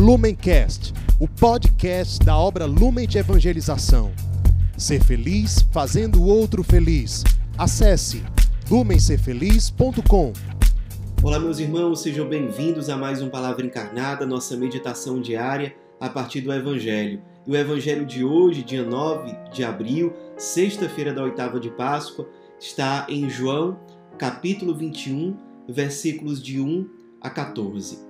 Lumencast, o podcast da obra Lumen de Evangelização. Ser feliz fazendo o outro feliz. Acesse lumencerfeliz.com. Olá, meus irmãos, sejam bem-vindos a mais um Palavra Encarnada, nossa meditação diária a partir do Evangelho. E o Evangelho de hoje, dia 9 de abril, sexta-feira da oitava de Páscoa, está em João, capítulo 21, versículos de 1 a 14.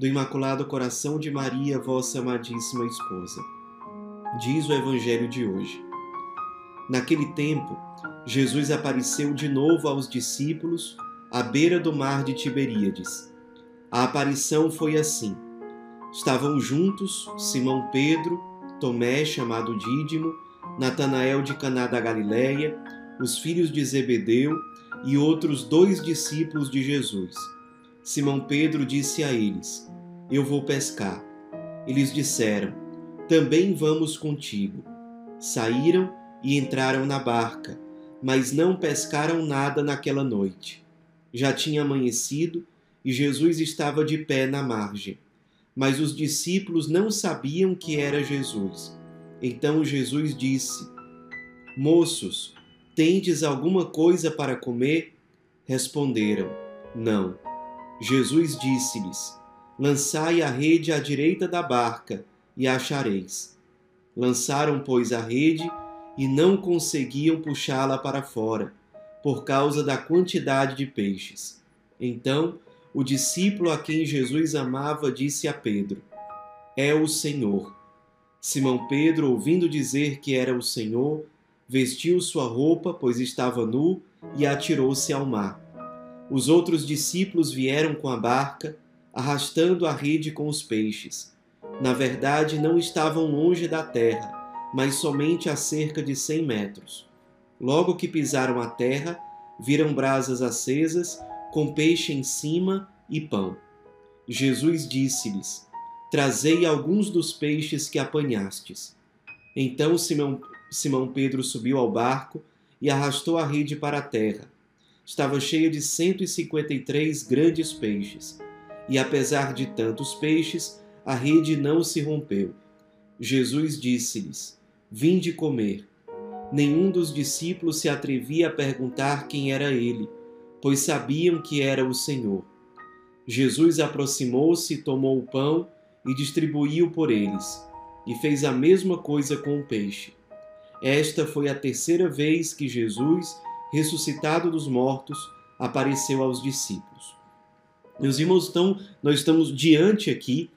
do Imaculado Coração de Maria, vossa amadíssima esposa. Diz o Evangelho de hoje. Naquele tempo, Jesus apareceu de novo aos discípulos à beira do mar de Tiberíades. A aparição foi assim: estavam juntos Simão Pedro, Tomé, chamado Dídimo, Natanael de Caná da Galileia, os filhos de Zebedeu e outros dois discípulos de Jesus. Simão Pedro disse a eles: Eu vou pescar. Eles disseram: Também vamos contigo. Saíram e entraram na barca, mas não pescaram nada naquela noite. Já tinha amanhecido e Jesus estava de pé na margem. Mas os discípulos não sabiam que era Jesus. Então Jesus disse: Moços, tendes alguma coisa para comer? Responderam: Não. Jesus disse-lhes: Lançai a rede à direita da barca e achareis. Lançaram, pois, a rede e não conseguiam puxá-la para fora, por causa da quantidade de peixes. Então, o discípulo a quem Jesus amava disse a Pedro: É o Senhor. Simão Pedro, ouvindo dizer que era o Senhor, vestiu sua roupa, pois estava nu, e atirou-se ao mar. Os outros discípulos vieram com a barca, arrastando a rede com os peixes. Na verdade, não estavam longe da terra, mas somente a cerca de cem metros. Logo que pisaram a terra, viram brasas acesas, com peixe em cima e pão. Jesus disse-lhes: Trazei alguns dos peixes que apanhastes. Então Simão, Simão Pedro subiu ao barco e arrastou a rede para a terra estava cheia de 153 grandes peixes. E apesar de tantos peixes, a rede não se rompeu. Jesus disse-lhes: Vinde comer. Nenhum dos discípulos se atrevia a perguntar quem era ele, pois sabiam que era o Senhor. Jesus aproximou-se, tomou o pão e distribuiu por eles, e fez a mesma coisa com o peixe. Esta foi a terceira vez que Jesus ressuscitado dos mortos, apareceu aos discípulos. Meus irmãos, então, nós estamos diante aqui,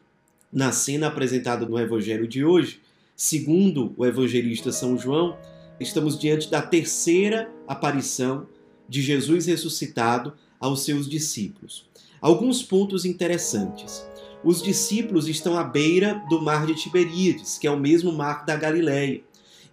na cena apresentada no Evangelho de hoje, segundo o evangelista São João, estamos diante da terceira aparição de Jesus ressuscitado aos seus discípulos. Alguns pontos interessantes. Os discípulos estão à beira do mar de Tiberíades, que é o mesmo mar da Galileia.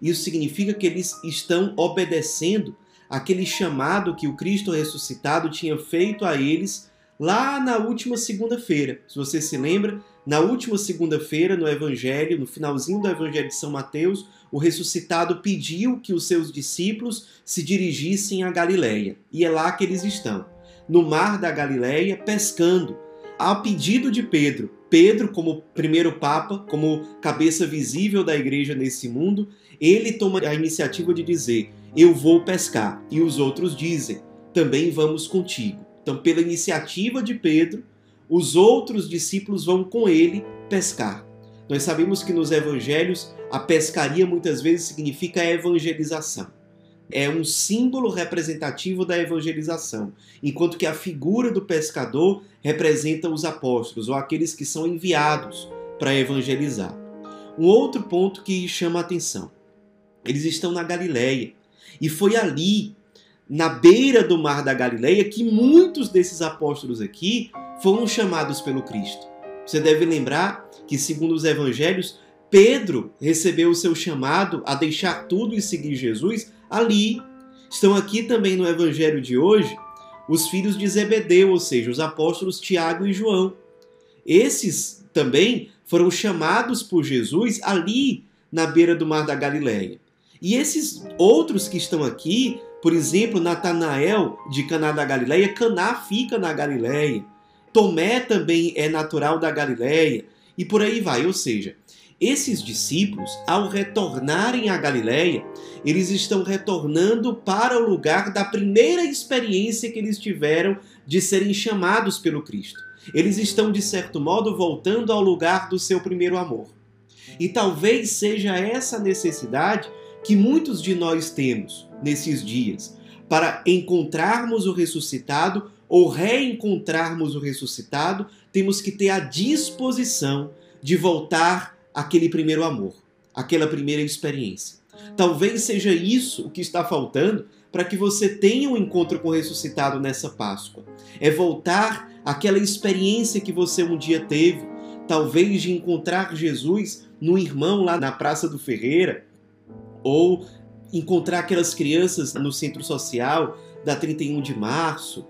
Isso significa que eles estão obedecendo aquele chamado que o Cristo ressuscitado tinha feito a eles lá na última segunda-feira. Se você se lembra, na última segunda-feira, no Evangelho, no finalzinho do Evangelho de São Mateus, o ressuscitado pediu que os seus discípulos se dirigissem a Galiléia. E é lá que eles estão, no mar da Galiléia, pescando, ao pedido de Pedro. Pedro, como primeiro papa, como cabeça visível da igreja nesse mundo, ele toma a iniciativa de dizer: eu vou pescar. E os outros dizem: também vamos contigo. Então, pela iniciativa de Pedro, os outros discípulos vão com ele pescar. Nós sabemos que nos evangelhos a pescaria muitas vezes significa evangelização. É um símbolo representativo da evangelização, enquanto que a figura do pescador representa os apóstolos ou aqueles que são enviados para evangelizar. Um outro ponto que chama a atenção: eles estão na Galileia, e foi ali, na beira do mar da Galileia, que muitos desses apóstolos aqui foram chamados pelo Cristo. Você deve lembrar que, segundo os evangelhos, Pedro recebeu o seu chamado a deixar tudo e seguir Jesus ali. Estão aqui também no evangelho de hoje os filhos de Zebedeu, ou seja, os apóstolos Tiago e João. Esses também foram chamados por Jesus ali na beira do mar da Galileia. E esses outros que estão aqui, por exemplo, Natanael de Caná da Galileia, Caná fica na Galileia. Tomé também é natural da Galileia e por aí vai, ou seja, esses discípulos, ao retornarem à Galiléia, eles estão retornando para o lugar da primeira experiência que eles tiveram de serem chamados pelo Cristo. Eles estão, de certo modo, voltando ao lugar do seu primeiro amor. E talvez seja essa necessidade que muitos de nós temos nesses dias para encontrarmos o ressuscitado ou reencontrarmos o ressuscitado, temos que ter a disposição de voltar aquele primeiro amor, aquela primeira experiência. Talvez seja isso o que está faltando para que você tenha um encontro com o ressuscitado nessa Páscoa. É voltar àquela experiência que você um dia teve, talvez de encontrar Jesus no irmão lá na Praça do Ferreira, ou encontrar aquelas crianças no centro social da 31 de março,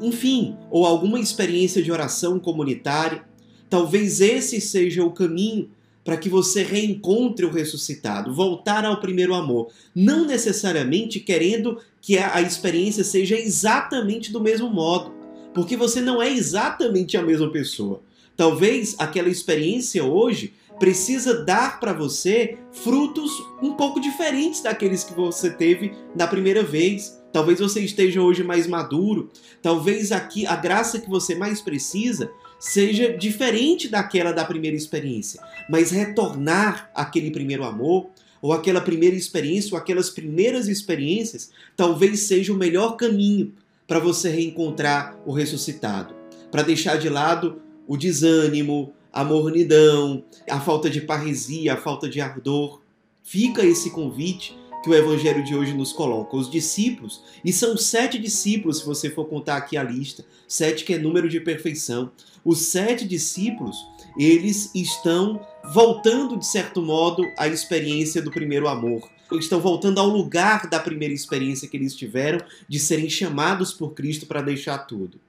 enfim, ou alguma experiência de oração comunitária. Talvez esse seja o caminho para que você reencontre o ressuscitado, voltar ao primeiro amor, não necessariamente querendo que a experiência seja exatamente do mesmo modo, porque você não é exatamente a mesma pessoa. Talvez aquela experiência hoje precisa dar para você frutos um pouco diferentes daqueles que você teve na primeira vez. Talvez você esteja hoje mais maduro, talvez aqui a graça que você mais precisa seja diferente daquela da primeira experiência, mas retornar aquele primeiro amor, ou aquela primeira experiência, ou aquelas primeiras experiências, talvez seja o melhor caminho para você reencontrar o ressuscitado, para deixar de lado o desânimo, a mornidão, a falta de parresia, a falta de ardor. Fica esse convite que o evangelho de hoje nos coloca. Os discípulos, e são sete discípulos, se você for contar aqui a lista, sete que é número de perfeição. Os sete discípulos, eles estão voltando, de certo modo, à experiência do primeiro amor. Estão voltando ao lugar da primeira experiência que eles tiveram de serem chamados por Cristo para deixar tudo.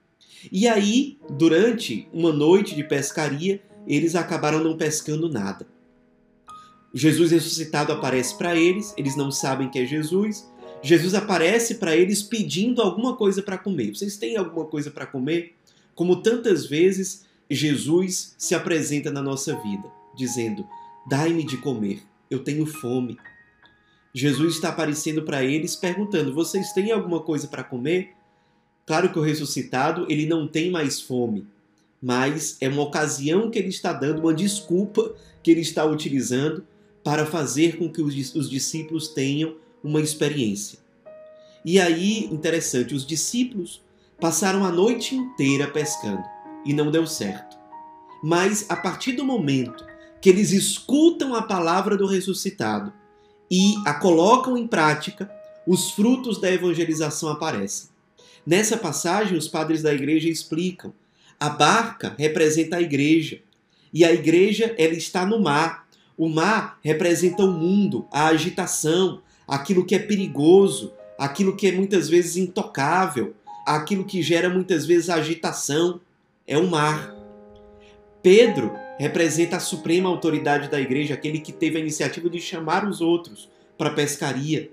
E aí, durante uma noite de pescaria, eles acabaram não pescando nada. Jesus ressuscitado aparece para eles, eles não sabem que é Jesus. Jesus aparece para eles pedindo alguma coisa para comer. Vocês têm alguma coisa para comer? Como tantas vezes Jesus se apresenta na nossa vida, dizendo: Dai-me de comer, eu tenho fome. Jesus está aparecendo para eles perguntando: Vocês têm alguma coisa para comer? Claro que o ressuscitado ele não tem mais fome, mas é uma ocasião que ele está dando, uma desculpa que ele está utilizando para fazer com que os discípulos tenham uma experiência. E aí, interessante, os discípulos passaram a noite inteira pescando e não deu certo. Mas a partir do momento que eles escutam a palavra do ressuscitado e a colocam em prática, os frutos da evangelização aparecem. Nessa passagem, os padres da igreja explicam: a barca representa a igreja e a igreja ela está no mar o mar representa o mundo, a agitação, aquilo que é perigoso, aquilo que é muitas vezes intocável, aquilo que gera muitas vezes agitação. É o mar. Pedro representa a suprema autoridade da igreja, aquele que teve a iniciativa de chamar os outros para a pescaria.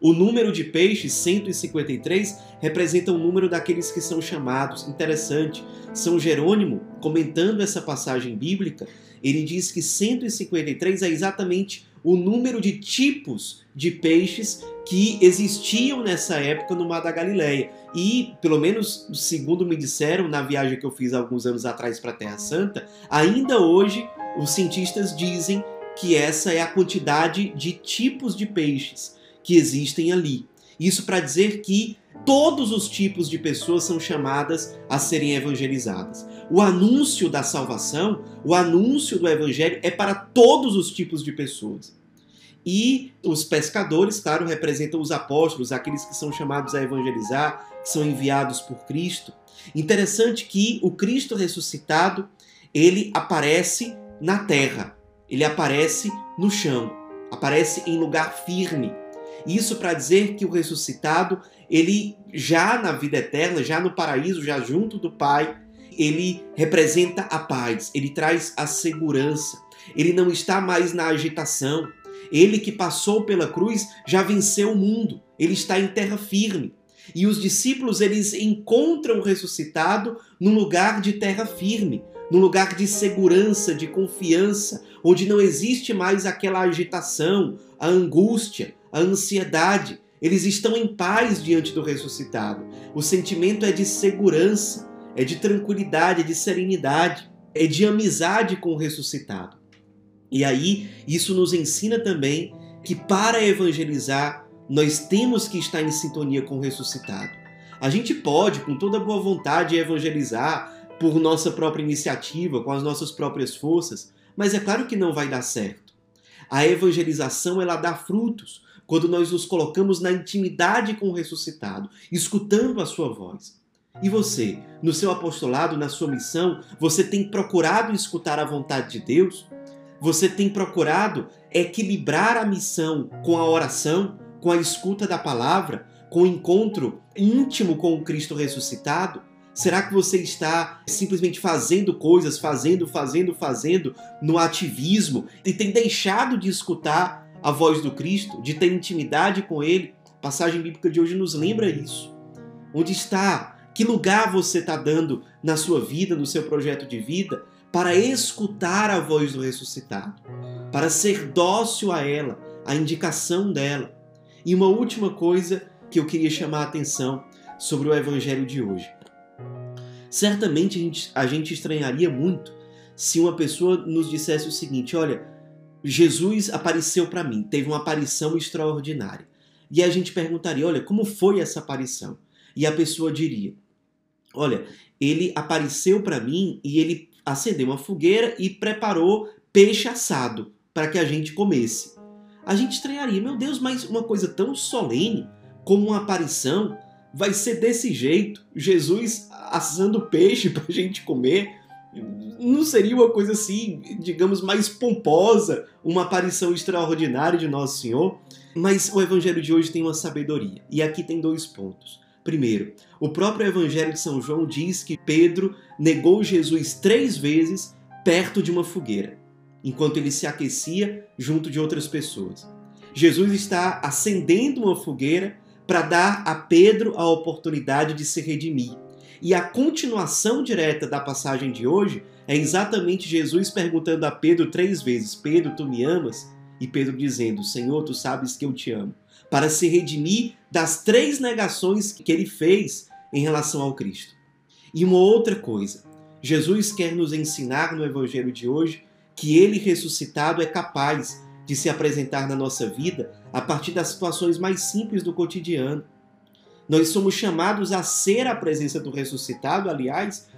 O número de peixes, 153, representa o número daqueles que são chamados. Interessante. São Jerônimo, comentando essa passagem bíblica, ele diz que 153 é exatamente o número de tipos de peixes que existiam nessa época no Mar da Galileia. E, pelo menos segundo me disseram na viagem que eu fiz alguns anos atrás para a Terra Santa, ainda hoje os cientistas dizem que essa é a quantidade de tipos de peixes que existem ali. Isso para dizer que todos os tipos de pessoas são chamadas a serem evangelizadas. O anúncio da salvação, o anúncio do evangelho é para todos os tipos de pessoas. E os pescadores, claro, representam os apóstolos, aqueles que são chamados a evangelizar, que são enviados por Cristo. Interessante que o Cristo ressuscitado, ele aparece na terra. Ele aparece no chão, aparece em lugar firme. Isso para dizer que o ressuscitado, ele já na vida eterna, já no paraíso, já junto do Pai, ele representa a paz, ele traz a segurança. Ele não está mais na agitação. Ele que passou pela cruz já venceu o mundo. Ele está em terra firme. E os discípulos eles encontram o ressuscitado num lugar de terra firme, num lugar de segurança, de confiança, onde não existe mais aquela agitação, a angústia, a ansiedade. Eles estão em paz diante do ressuscitado. O sentimento é de segurança, é de tranquilidade, é de serenidade, é de amizade com o ressuscitado. E aí, isso nos ensina também que para evangelizar, nós temos que estar em sintonia com o ressuscitado. A gente pode, com toda boa vontade, evangelizar por nossa própria iniciativa, com as nossas próprias forças, mas é claro que não vai dar certo. A evangelização ela dá frutos quando nós nos colocamos na intimidade com o ressuscitado, escutando a sua voz. E você, no seu apostolado, na sua missão, você tem procurado escutar a vontade de Deus? Você tem procurado equilibrar a missão com a oração, com a escuta da palavra, com o encontro íntimo com o Cristo ressuscitado? Será que você está simplesmente fazendo coisas, fazendo, fazendo, fazendo no ativismo e tem deixado de escutar a voz do Cristo, de ter intimidade com Ele? A passagem bíblica de hoje nos lembra isso. Onde está? Que lugar você está dando na sua vida, no seu projeto de vida, para escutar a voz do ressuscitado, para ser dócil a ela, a indicação dela. E uma última coisa que eu queria chamar a atenção sobre o evangelho de hoje. Certamente a gente, a gente estranharia muito se uma pessoa nos dissesse o seguinte: olha, Jesus apareceu para mim, teve uma aparição extraordinária. E a gente perguntaria: olha, como foi essa aparição? E a pessoa diria: olha, ele apareceu para mim e ele acendeu uma fogueira e preparou peixe assado para que a gente comesse. A gente estranharia: meu Deus, mas uma coisa tão solene como uma aparição vai ser desse jeito, Jesus assando peixe para a gente comer. Não seria uma coisa assim, digamos, mais pomposa, uma aparição extraordinária de Nosso Senhor? Mas o Evangelho de hoje tem uma sabedoria. E aqui tem dois pontos. Primeiro, o próprio Evangelho de São João diz que Pedro negou Jesus três vezes perto de uma fogueira, enquanto ele se aquecia junto de outras pessoas. Jesus está acendendo uma fogueira para dar a Pedro a oportunidade de se redimir. E a continuação direta da passagem de hoje é exatamente Jesus perguntando a Pedro três vezes: Pedro, tu me amas? E Pedro dizendo: Senhor, tu sabes que eu te amo. Para se redimir das três negações que ele fez em relação ao Cristo. E uma outra coisa: Jesus quer nos ensinar no Evangelho de hoje que ele ressuscitado é capaz de se apresentar na nossa vida a partir das situações mais simples do cotidiano. Nós somos chamados a ser a presença do ressuscitado, aliás,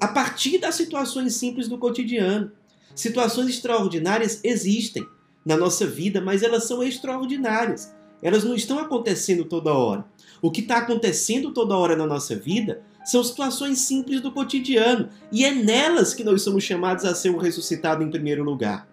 a partir das situações simples do cotidiano. Situações extraordinárias existem na nossa vida, mas elas são extraordinárias. Elas não estão acontecendo toda hora. O que está acontecendo toda hora na nossa vida são situações simples do cotidiano, e é nelas que nós somos chamados a ser o ressuscitado em primeiro lugar.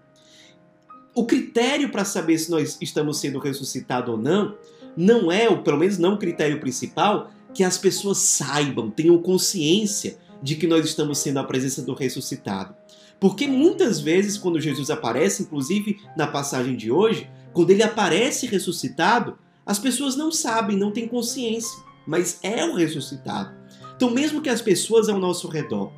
O critério para saber se nós estamos sendo ressuscitados ou não, não é, ou pelo menos não o critério principal, que as pessoas saibam, tenham consciência de que nós estamos sendo a presença do ressuscitado. Porque muitas vezes, quando Jesus aparece, inclusive na passagem de hoje, quando ele aparece ressuscitado, as pessoas não sabem, não têm consciência, mas é o ressuscitado. Então, mesmo que as pessoas ao nosso redor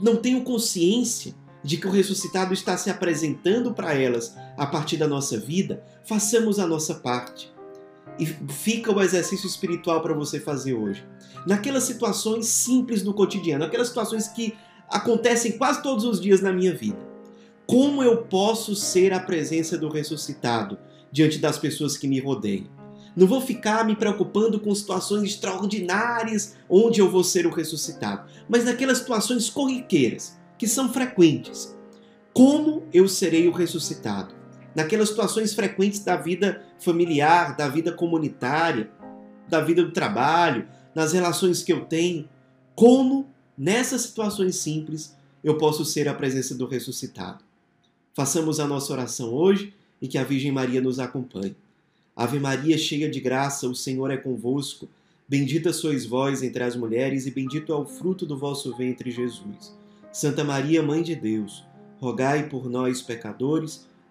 não tenham consciência de que o ressuscitado está se apresentando para elas a partir da nossa vida, façamos a nossa parte. E fica o exercício espiritual para você fazer hoje. Naquelas situações simples do cotidiano, aquelas situações que acontecem quase todos os dias na minha vida. Como eu posso ser a presença do ressuscitado diante das pessoas que me rodeiam? Não vou ficar me preocupando com situações extraordinárias onde eu vou ser o ressuscitado, mas naquelas situações corriqueiras, que são frequentes. Como eu serei o ressuscitado? Naquelas situações frequentes da vida familiar, da vida comunitária, da vida do trabalho, nas relações que eu tenho. Como, nessas situações simples, eu posso ser a presença do ressuscitado? Façamos a nossa oração hoje e que a Virgem Maria nos acompanhe. Ave Maria, cheia de graça, o Senhor é convosco. Bendita sois vós entre as mulheres, e bendito é o fruto do vosso ventre, Jesus. Santa Maria, Mãe de Deus, rogai por nós, pecadores,